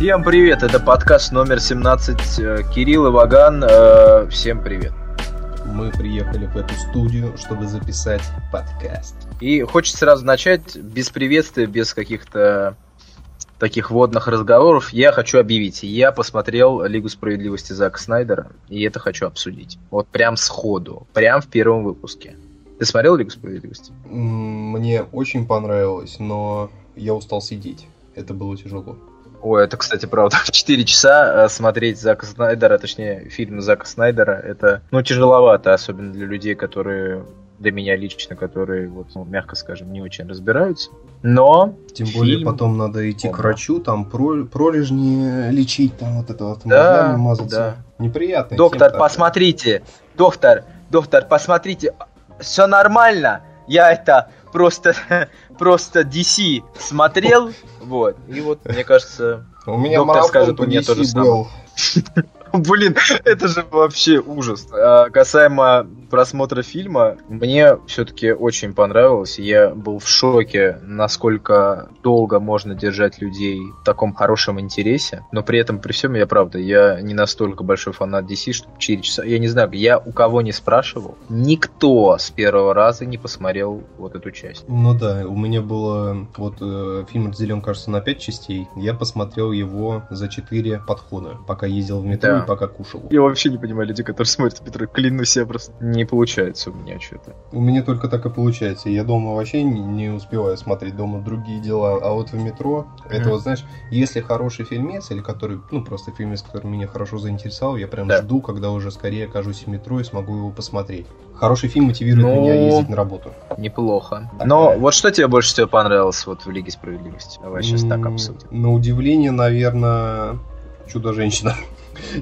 Всем привет, это подкаст номер 17 э, Кирилл и Ваган. Э, Всем привет. Мы приехали в эту студию, чтобы записать подкаст. И хочется сразу начать без приветствия, без каких-то таких водных разговоров. Я хочу объявить, я посмотрел Лигу справедливости Зака Снайдера, и это хочу обсудить. Вот прям сходу, прям в первом выпуске. Ты смотрел Лигу справедливости? Мне очень понравилось, но я устал сидеть. Это было тяжело. Ой, это, кстати, правда. В 4 часа э, смотреть Зака Снайдера, точнее, фильм Зака Снайдера, это, ну, тяжеловато, особенно для людей, которые, для меня лично, которые, вот, ну, мягко скажем, не очень разбираются. Но Тем более Фильм. потом надо идти к Ого. врачу, там про- пролежни лечить, там вот это вот Да, мазаться. да. Неприятно. Доктор, посмотрите! Доктор, доктор, посмотрите! Все нормально! Я это просто, просто DC смотрел, вот. И вот, мне кажется, У меня доктор скажет, по у меня DC то же самое. Блин, это же вообще ужас. А, касаемо просмотра фильма, мне все-таки очень понравилось. Я был в шоке, насколько долго можно держать людей в таком хорошем интересе. Но при этом, при всем, я правда, я не настолько большой фанат DC, что 4 часа. Я не знаю, я у кого не спрашивал, никто с первого раза не посмотрел вот эту часть. Ну да, у меня было... Вот э, фильм разделен, кажется, на 5 частей. Я посмотрел его за 4 подхода, пока ездил в метро Да. и пока кушал. Я вообще не понимаю людей, которые смотрят Петра. Клянусь, я просто... Не получается у меня что-то. У меня только так и получается. Я дома вообще не, не успеваю смотреть дома другие дела, а вот в метро, это Мгм. вот знаешь, если хороший фильмец или который, ну просто фильмец, который меня хорошо заинтересовал, я прям Да. жду, когда уже скорее окажусь в метро и смогу его посмотреть. Хороший фильм мотивирует Ну, меня ездить на работу. Неплохо. Да. Но вот что тебе больше всего понравилось вот в Лиге Справедливости? Давай сейчас так М, обсудим. На удивление, наверное, Чудо-женщина.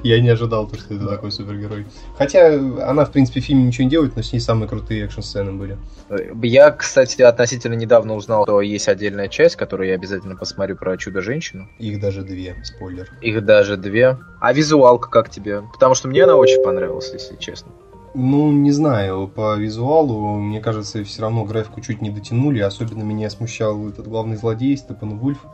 Я не ожидал, то, что это такой супергерой. Хотя она, в принципе, в фильме ничего не делает, но с ней самые крутые экшн-сцены были. Я, кстати, относительно недавно узнал, что есть отдельная часть, которую я обязательно посмотрю про Чудо-женщину. Их даже две, спойлер. Их даже две. А визуалка как тебе? Потому что мне она очень понравилась, если честно. Ну, не знаю, по визуалу, мне кажется, все равно графику чуть не дотянули. Особенно меня смущал этот главный злодей, Степан Вульф,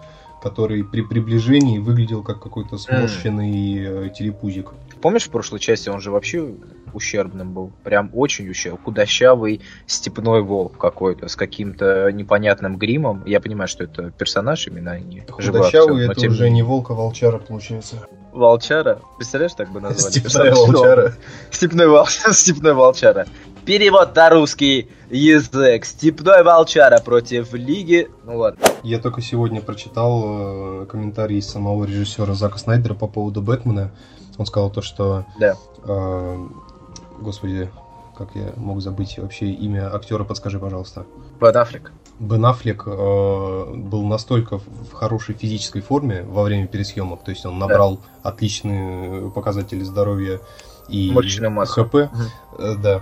который при приближении выглядел как какой-то сморщенный э, телепузик. Помнишь, в прошлой части он же вообще ущербным был? Прям очень ущербный. Худощавый степной волк какой-то с каким-то непонятным гримом. Я понимаю, что это персонаж именно, а не актер, Худощавый но это тем уже менее. не волк, а волчара получается. Волчара. Представляешь, так бы назвали? Степная волчара. Степной, вол... Степной волчара. Перевод на русский язык. Степной волчара против Лиги... Ну ладно. Я только сегодня прочитал э, комментарий самого режиссера Зака Снайдера по поводу Бэтмена. Он сказал то, что... Да. э, господи, как я мог забыть вообще имя актера, подскажи, пожалуйста. Бен Аффлек. Бен Аффлек э, был настолько в хорошей физической форме во время пересъемок, то есть он набрал отличные показатели здоровья и Мышечную массу. ХП, Э, да.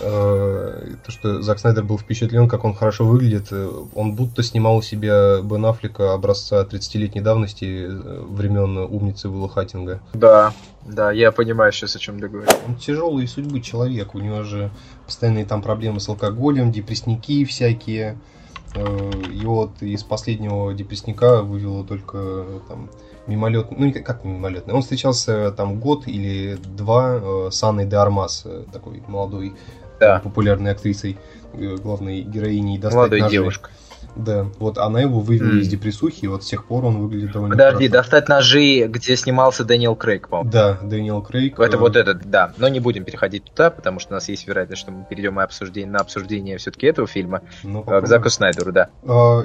Э, То, что Зак Снайдер был впечатлен, как он хорошо выглядит, э, он будто снимал у себя Бен Аффлека образца 30-летней давности э, времен умницы Уилла Хаттинга. Да, да, я понимаю сейчас, о чем ты говоришь. Он тяжелый судьбы человек, у него же постоянные там проблемы с алкоголем, депрессники всякие. Его вот из последнего депрессника вывело только там мимолетный, ну не как- мимолетный, он встречался там год или два э, с Анной де Армас, э, такой молодой, Да. популярной актрисой, э, главной героиней «Достать Молодой ножи». девушка. Да, вот она его вывела М. из депрессухи, и вот с тех пор он выглядит довольно Подожди, хорошо. достать ножи, где снимался Дэниел Крейг, по-моему. Да, Дэниел Крейг. Это э, вот этот, да. Но не будем переходить туда, потому что у нас есть вероятность, что мы перейдем и обсуждение, на обсуждение все-таки этого фильма. ну, э, К попробуем. Заку Снайдеру, да.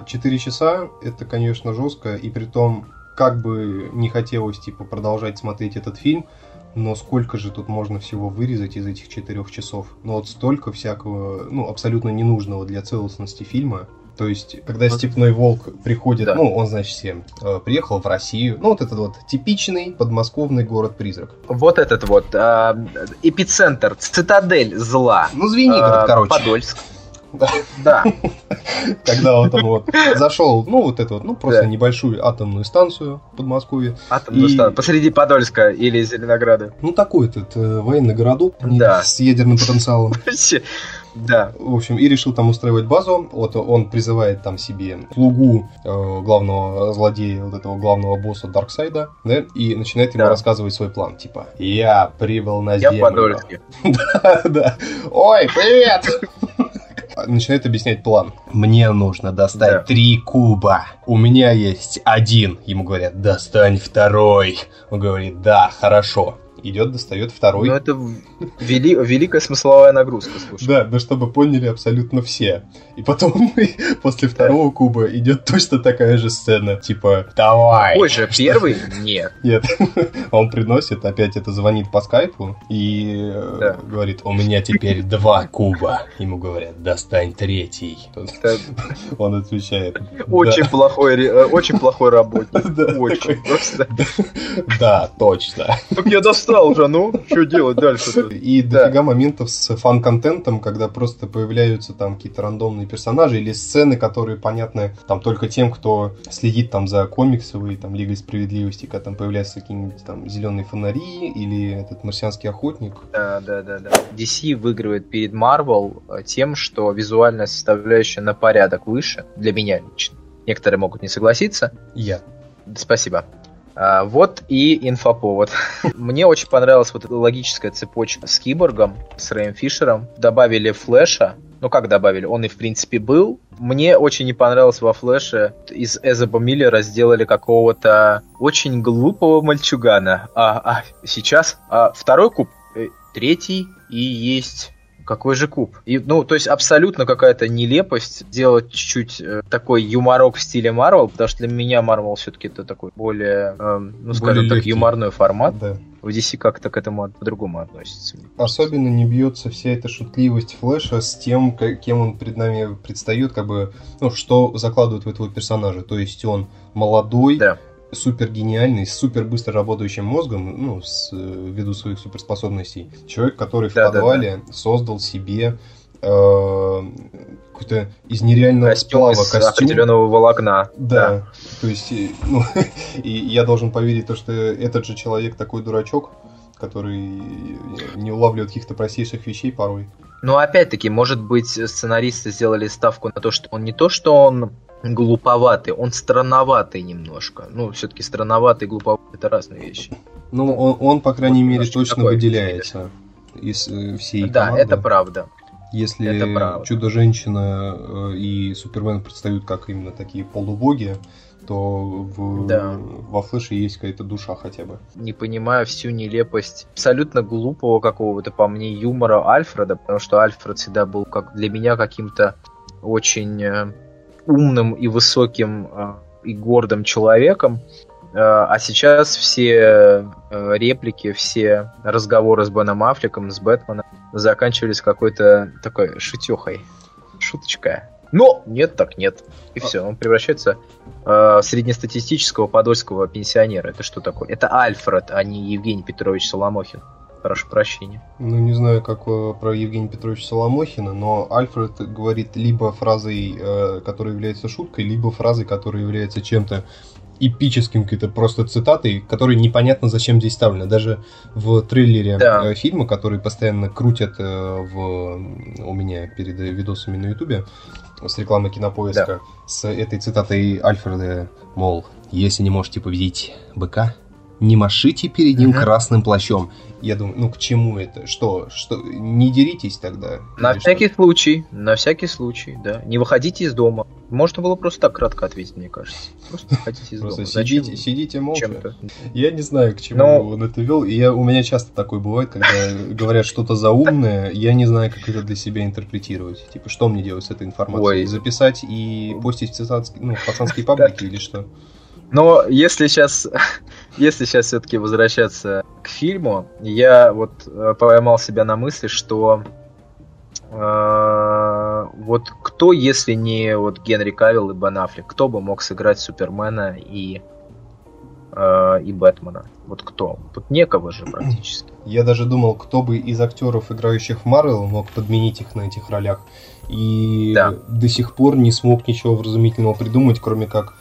Четыре часа это, конечно, жестко, и при том, как бы не хотелось типа продолжать смотреть этот фильм, но сколько же тут можно всего вырезать из этих четырех часов? Ну вот столько всякого, ну абсолютно ненужного для целостности фильма. То есть, когда. Степной Волк приходит, Да. ну, он, значит, всем, э, приехал в Россию, ну, вот этот вот типичный подмосковный город-призрак. Вот этот вот а, эпицентр, цитадель зла. Ну, Звенигород, А, короче. Подольск. Да. Да. Когда вот он вот зашел, ну, вот эту вот, ну, просто небольшую атомную станцию в Подмосковье, Атомную станцию. Посреди Подольска или Зеленограда. Ну, такой этот э, военный городок с ядерным потенциалом. Да. В общем, и решил там устраивать базу. Вот он призывает там себе слугу э, главного злодея, вот этого главного босса Дарксайда, да, и начинает ему Да. рассказывать свой план. Типа, я прибыл на Я землю. Подольский. Да, да. Ой, привет! Начинает объяснять план. Мне нужно достать Да. три куба. У меня есть один. Ему говорят, достань второй. Он говорит, да, хорошо. Идет, достает второй. Ну, это вели- великая смысловая нагрузка, слушай. Да, да чтобы поняли абсолютно все. И потом после второго куба идет точно такая же сцена. Типа, давай. Ой же, первый? Нет. Нет, он приносит, опять это звонит по скайпу и э, говорит, у меня теперь два куба. Ему говорят, достань третий. Он отвечает, очень плохой, э, очень плохой работник. Да, Очень. Просто. да, точно. Так я достал уже, ну, что делать дальше? И Да. дофига моментов с фан-контентом, когда просто появляются там какие-то рандомные персонажи или сцены, которые понятны там только тем, кто следит там за комиксовой, там, Лигой Справедливости, когда там появляются какие-нибудь там зеленые фонари или этот марсианский охотник. Да, да, да, да. DC выигрывает перед Marvel э, тем, что визуальная составляющая на порядок выше, для меня лично. Некоторые могут не согласиться. Я. Спасибо. А, вот и инфоповод. Мне очень понравилась вот эта логическая цепочка с Киборгом, с Рэем Фишером. Добавили Флэша. Ну как добавили? Он и в принципе был. Мне очень не понравилось во Флэше. Из Эзоба Миллера сделали какого-то очень глупого мальчугана. А, а сейчас а, второй куб, э, третий и есть какой же куб? И, ну, то есть абсолютно какая-то нелепость делать чуть-чуть э, такой юморок в стиле Марвел, потому что для меня Марвел все-таки это такой более, эм, ну, скажем так, легкий. юморной формат. Да. В DC как-то к этому по-другому относится. Особенно не бьется вся эта шутливость Флэша с тем, кем он перед нами предстает, как бы, ну, что закладывают в этого персонажа. То есть он молодой, Да. Супер гениальный, с супер быстро работающим мозгом, ну, с, э, ввиду своих суперспособностей. Человек, который в Да, да, подвале создал себе э, какой-то из нереального Костюм сплава из костюм. определенного волокна. Да. То есть, э, ну, и я должен поверить, то, что этот же человек такой дурачок, который не улавливает каких-то простейших вещей порой. Но опять-таки, может быть, сценаристы сделали ставку на то, что он не то, что он глуповатый, он странноватый немножко. Ну, все-таки странноватый и глуповатый это разные вещи. Ну, он, он по крайней Вот мере, немножко точно выделяется из э, всей да, команды. это правда. Если. Чудо-женщина и Супермен предстают как именно такие полубоги, то в, Да. во Флэше есть какая-то душа хотя бы. не понимаю всю нелепость абсолютно глупого какого-то, по мне, юмора Альфреда, потому что Альфред всегда был как для меня каким-то очень э, умным и высоким э, и гордым человеком. Э, а сейчас все э, реплики, все разговоры с Беном Аффлеком, с Бэтменом заканчивались какой-то такой шутехой, шуточка. Но нет, так нет. И все, он превращается э, в среднестатистического подольского пенсионера. Это что такое? Это Альфред, а не Евгений Петрович Соломохин. Прошу прощения. Ну, не знаю, как э, про Евгения Петровича Соломохина, но Альфред говорит либо фразой, э, которая является шуткой, либо фразой, которая является чем-то эпическим, какой-то просто цитатой, которая непонятно зачем здесь вставлена. Даже в трейлере Да. э, фильма, который постоянно крутят в, у меня перед видосами на ютубе с рекламой кинопоиска, с этой цитатой Альфреда, мол, если не можете победить быка, не машите перед ним Мгм. красным плащом. Я думаю, ну к чему это? Что? Что? Не деритесь тогда? На всякий случай, на всякий случай, да. Не выходите из дома. Можно было просто так кратко ответить, мне кажется. Просто выходите из что? Просто дома. сидите, Зачем сидите молча. чем-то? Я не знаю, к чему Но- он это вел. И я, у меня часто такое бывает, когда говорят что-то заумное, я не знаю, как это для себя интерпретировать. Типа, что мне делать с этой информацией? Ой. Записать и постить в цитатские, ну, в пацанские паблики или что? Но если сейчас, если сейчас все-таки возвращаться к фильму, я вот э, поймал себя на мысли, что э, вот кто, если не вот Генри Кавилл и Бен Аффлек, кто бы мог сыграть Супермена и э, и Бэтмена? Вот кто? Вот некого же практически. Я даже думал, кто бы из актеров, играющих в Марвел, мог подменить их на этих ролях. И Да. до сих пор не смог ничего вразумительного придумать, кроме как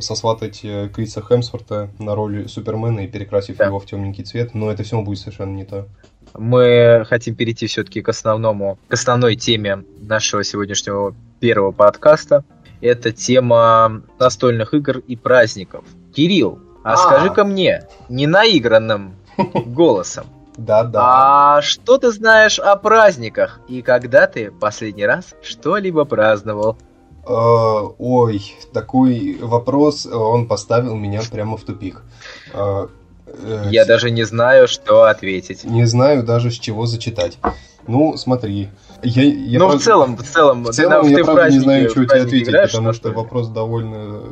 сосватать э, Криса Хемсворта на роль Супермена и перекрасив Да. его в темненький цвет, но это все будет совершенно не то. Мы хотим перейти все-таки к основному, к основной теме нашего сегодняшнего первого подкаста. Это тема настольных игр и праздников. Кирилл, а, А. скажи-ка мне, не наигранным голосом, Да-да. а что ты знаешь о праздниках и когда ты последний раз что-либо праздновал? Э, ой, такой вопрос, э, он поставил меня прямо в тупик. Э, Я даже не знаю, что ответить. Не знаю даже с чего зачитать. Ну, смотри. Я, я ну, в просто- целом, в целом, в целом я в правда не знаю, в что тебе ответить, играешь, потому что ли? вопрос довольно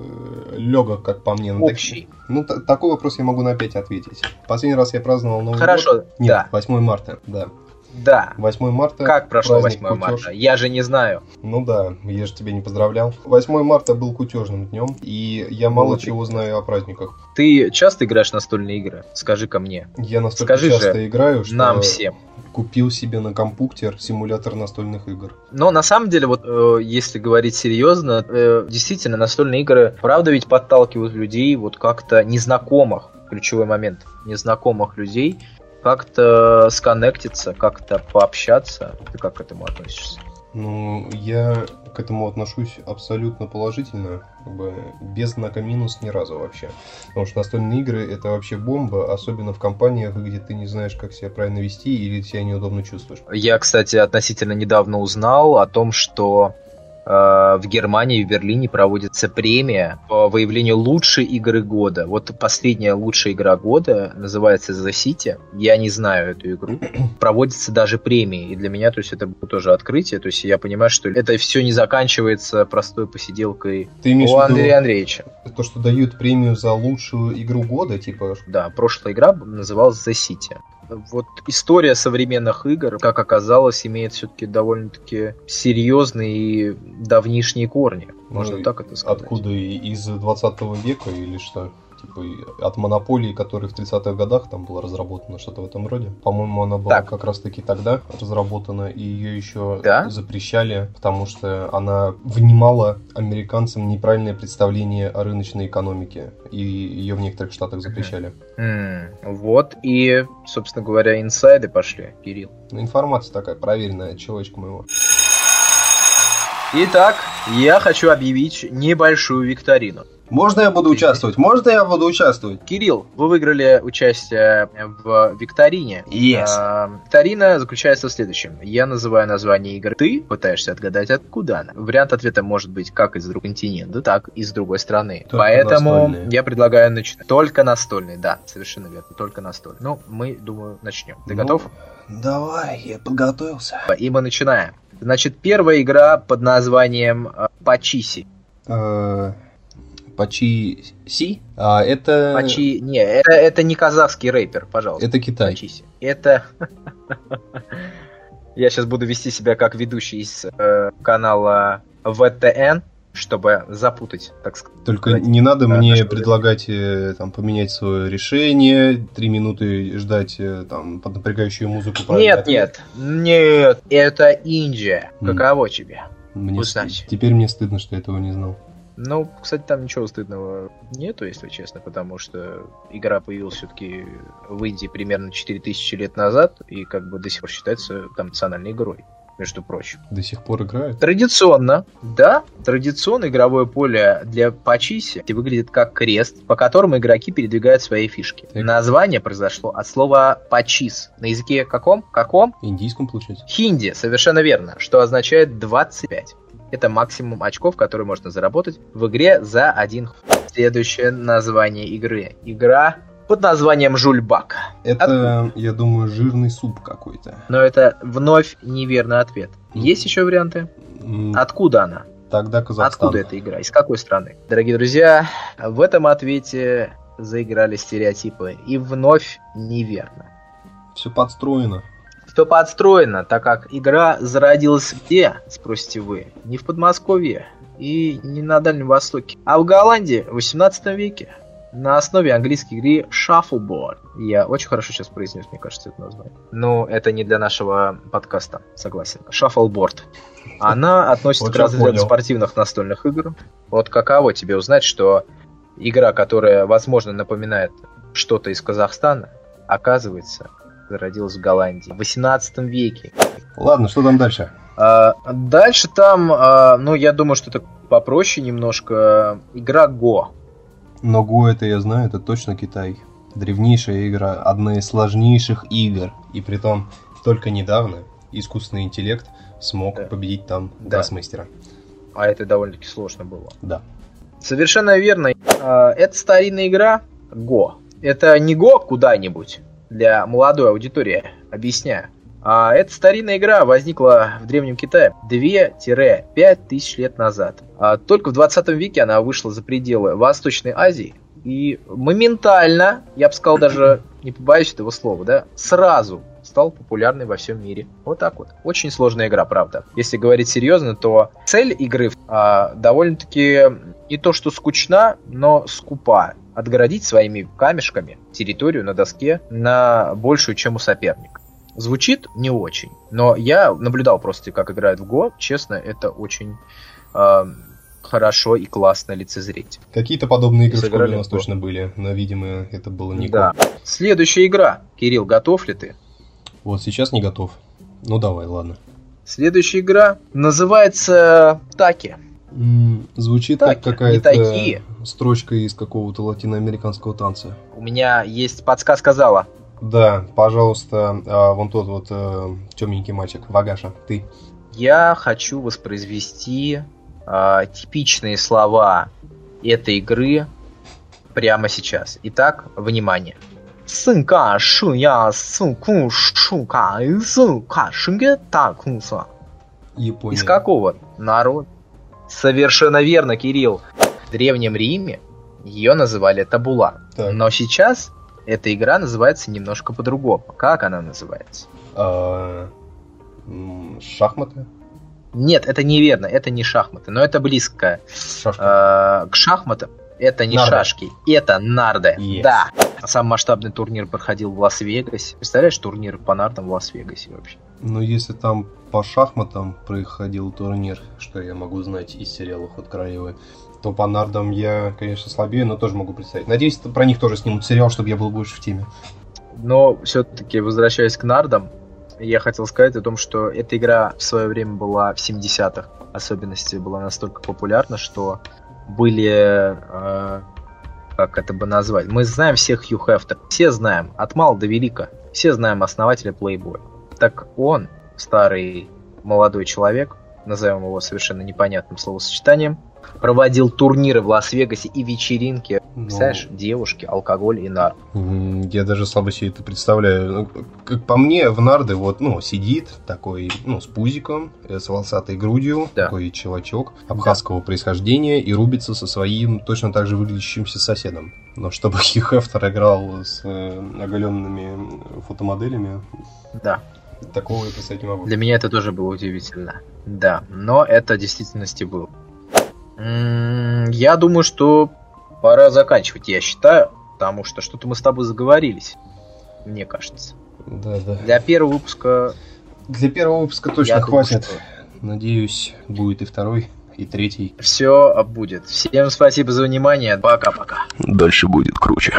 легок, как по мне. Ну, так- общий. ну, та- такой вопрос я могу на 5 ответить. Последний раз я праздновал Новый Хорошо, год. Нет, да, 8 марта, да. Да. 8 марта. Как прошло праздник 8 кутёж. марта? Я же не знаю. Ну да, я же тебя не поздравлял. 8 марта был кутежным днем, и я мало Вот. чего знаю о праздниках. Ты часто играешь настольные игры? Скажи-ка мне. Я настолько Скажи часто же играю, что Нам всем. купил себе на компьютер симулятор настольных игр. Но на самом деле, вот э, если говорить серьезно, э, действительно, настольные игры, правда ведь подталкивают людей вот как-то незнакомых, ключевой момент, незнакомых людей, как-то сконнектиться, как-то пообщаться. Ты как к этому относишься? Ну, я к этому отношусь абсолютно положительно, как бы без знака минус ни разу вообще. Потому что настольные игры это вообще бомба, особенно в компаниях, где ты не знаешь, как себя правильно вести или себя неудобно чувствуешь. Я, кстати, относительно недавно узнал о том, что в Германии, в Берлине проводится премия по выявлению лучшей игры года. Вот последняя лучшая игра года называется The City. Я не знаю эту игру. Проводится даже премии. И для меня, то есть, это было тоже открытие. То есть, я понимаю, что это все не заканчивается простой посиделкой Ты у Андрея Андреевича. то, что дают премию за лучшую игру года, типа Да, прошлая игра называлась The City. Вот история современных игр, как оказалось, имеет все-таки довольно-таки серьезные и давнишние корни. Можно Ну, так это сказать. откуда из 20 века или что? Типа и от монополии, которая в 30-х годах там была разработана, что-то в этом роде. По-моему, она была Так. как раз-таки тогда разработана, и ее еще Да? запрещали, потому что она внимала американцам неправильное представление о рыночной экономике, и ее в некоторых штатах запрещали. М, Вот, и, собственно говоря, инсайды пошли, Кирилл. Ну, информация такая проверенная человечка моего. Итак, я хочу объявить небольшую викторину. Можно я буду участвовать? Можно я буду участвовать? Кирилл, вы выиграли участие в викторине. Yes. А, Викторина заключается в следующем. Я называю название игры. Ты пытаешься отгадать, откуда она. Вариант ответа может быть как из другого континента, так и с другой стороны. Только Поэтому настольные. я предлагаю начинать. Только настольный, да, совершенно верно. Только настольный. Ну, мы, думаю, начнем. Ты Ну, готов? Давай, я подготовился. И мы начинаем. Значит, первая игра под названием э, Пачиси. Э, Пачи Си? А, это... Пачи... Не, это, это не казахский рэпер, пожалуйста. Это Китай. Пачиси. Это... Я сейчас буду вести себя как ведущий из э, канала ВТН, чтобы запутать, так сказать. Только не надо Да, мне предлагать э, там поменять свое решение, три минуты ждать э, там под напрягающую музыку. Нет, ответ. нет, нет, это Индия. Каково тебе? Мне узнать. Теперь мне стыдно, что я этого не знал. Ну, кстати, там ничего стыдного нету, если честно, потому что игра появилась все-таки в Индии примерно 4000 лет назад, и как бы до сих пор считается там национальной игрой, между прочим. До сих пор играют. Традиционно, да, традиционно игровое поле для Пачиси выглядит как крест, по которому игроки передвигают свои фишки. Так. Название произошло от слова пачис. На языке каком? Каком? Индийском, получается. Хинди, совершенно верно, что означает 25. Это максимум очков, которые можно заработать в игре за один х- Следующее название игры. Игра под названием Жульбак. Это, я думаю, жирный суп какой-то. Но это вновь неверный ответ. Есть еще варианты? М, Откуда она? Тогда Казахстан. Откуда эта игра? Из какой страны? Дорогие друзья, в этом ответе заиграли стереотипы. И вновь неверно. Все подстроено. Все подстроено, так как игра зародилась где, спросите вы? Не в Подмосковье и не на Дальнем Востоке, а в Голландии в 18 веке. на основе английской игры Shuffleboard. Я очень хорошо сейчас произнес, мне кажется, это название. Но это не для нашего подкаста, согласен. Shuffleboard. Она относится к разряду спортивных настольных игр. Вот каково тебе узнать, что игра, которая, возможно, напоминает что-то из Казахстана, оказывается, зародилась в Голландии в 18 веке. Ладно, что там дальше? А, дальше там, а, ну, я думаю, что это попроще немножко. Игра Го. Но Го это я знаю, это точно Китай. Древнейшая игра, одна из сложнейших игр. И при том только недавно искусственный интеллект смог да. победить там да. гроссмейстера. А это довольно-таки сложно было. Да. Совершенно верно. А, это старинная игра Го. Это не Го куда-нибудь для молодой аудитории, объясняю. А эта старинная игра возникла в Древнем Китае 2-5 тысяч лет назад. А только в 20 веке она вышла за пределы Восточной Азии. И моментально, я бы сказал даже, не побоюсь этого слова, да, сразу стал популярной во всем мире. Вот так вот. Очень сложная игра, правда. Если говорить серьезно, то цель игры а, довольно-таки не то что скучна, но скупа. Отгородить своими камешками территорию на доске на большую, чем у соперника. Звучит не очень, но я наблюдал просто, как играют в Го. Честно, это очень э, хорошо и классно лицезреть. Какие-то подобные игры в школе у нас точно были, но, видимо, это было не Да. Следующая игра. Кирилл, готов ли ты? Вот сейчас не готов. Ну давай, ладно. Следующая игра называется Таки. звучит таки. как какая-то строчка из какого-то латиноамериканского танца. У меня есть подсказка зала. Да, пожалуйста, а, вон тот вот э, темненький мальчик, Вагаша, ты. Я хочу воспроизвести э, типичные слова этой игры прямо сейчас. Итак, внимание. Сынка шуя суку шука сука шунге такунса. Япония. Из какого народа? Совершенно верно, Кирилл. В Древнем Риме ее называли табула. Так. Но сейчас эта игра называется немножко по-другому. Как она называется? А, шахматы? Нет, это неверно, это не шахматы, но это близко э, к шахматам. Это не нарды. шашки, это нарды. Yes. Да. Сам масштабный турнир проходил в Лас-Вегасе. Представляешь, турнир по нардам в Лас-Вегасе вообще? Ну, если там по шахматам проходил турнир, что я могу знать из сериала «Ход королевы», то по нардам я, конечно, слабее, но тоже могу представить. Надеюсь, про них тоже снимут сериал, чтобы я был больше в теме. Но все-таки, возвращаясь к нардам, я хотел сказать о том, что эта игра в свое время была в 70-х. Особенности была настолько популярна, что были... Э, как это бы назвать? Мы знаем всех Хью Хефтер. Все знаем, от мала до велика. Все знаем основателя Playboy. Так он, старый молодой человек, назовем его совершенно непонятным словосочетанием, проводил турниры в Лас-Вегасе и вечеринки. Ну, Представляешь, девушки, алкоголь и нар. Я даже слабо себе это представляю. Ну, как по мне, в нарды вот, ну, сидит такой, ну, с пузиком, э, с волосатой грудью, да. такой чувачок абхазского да. происхождения и рубится со своим точно так же выглядящимся соседом. Но чтобы Хью Хефтер играл с э, оголенными фотомоделями... Да. Такого я представить не могу. Для меня это тоже было удивительно. Да, но это в действительности было. Я думаю, что пора заканчивать, я считаю, потому что что-то мы с тобой заговорились, мне кажется. Да, да. Для первого выпуска... Для первого выпуска точно я хватит. Думаю, что... Надеюсь, будет и второй, и третий. Все будет. Всем спасибо за внимание. Пока-пока. Дальше будет круче.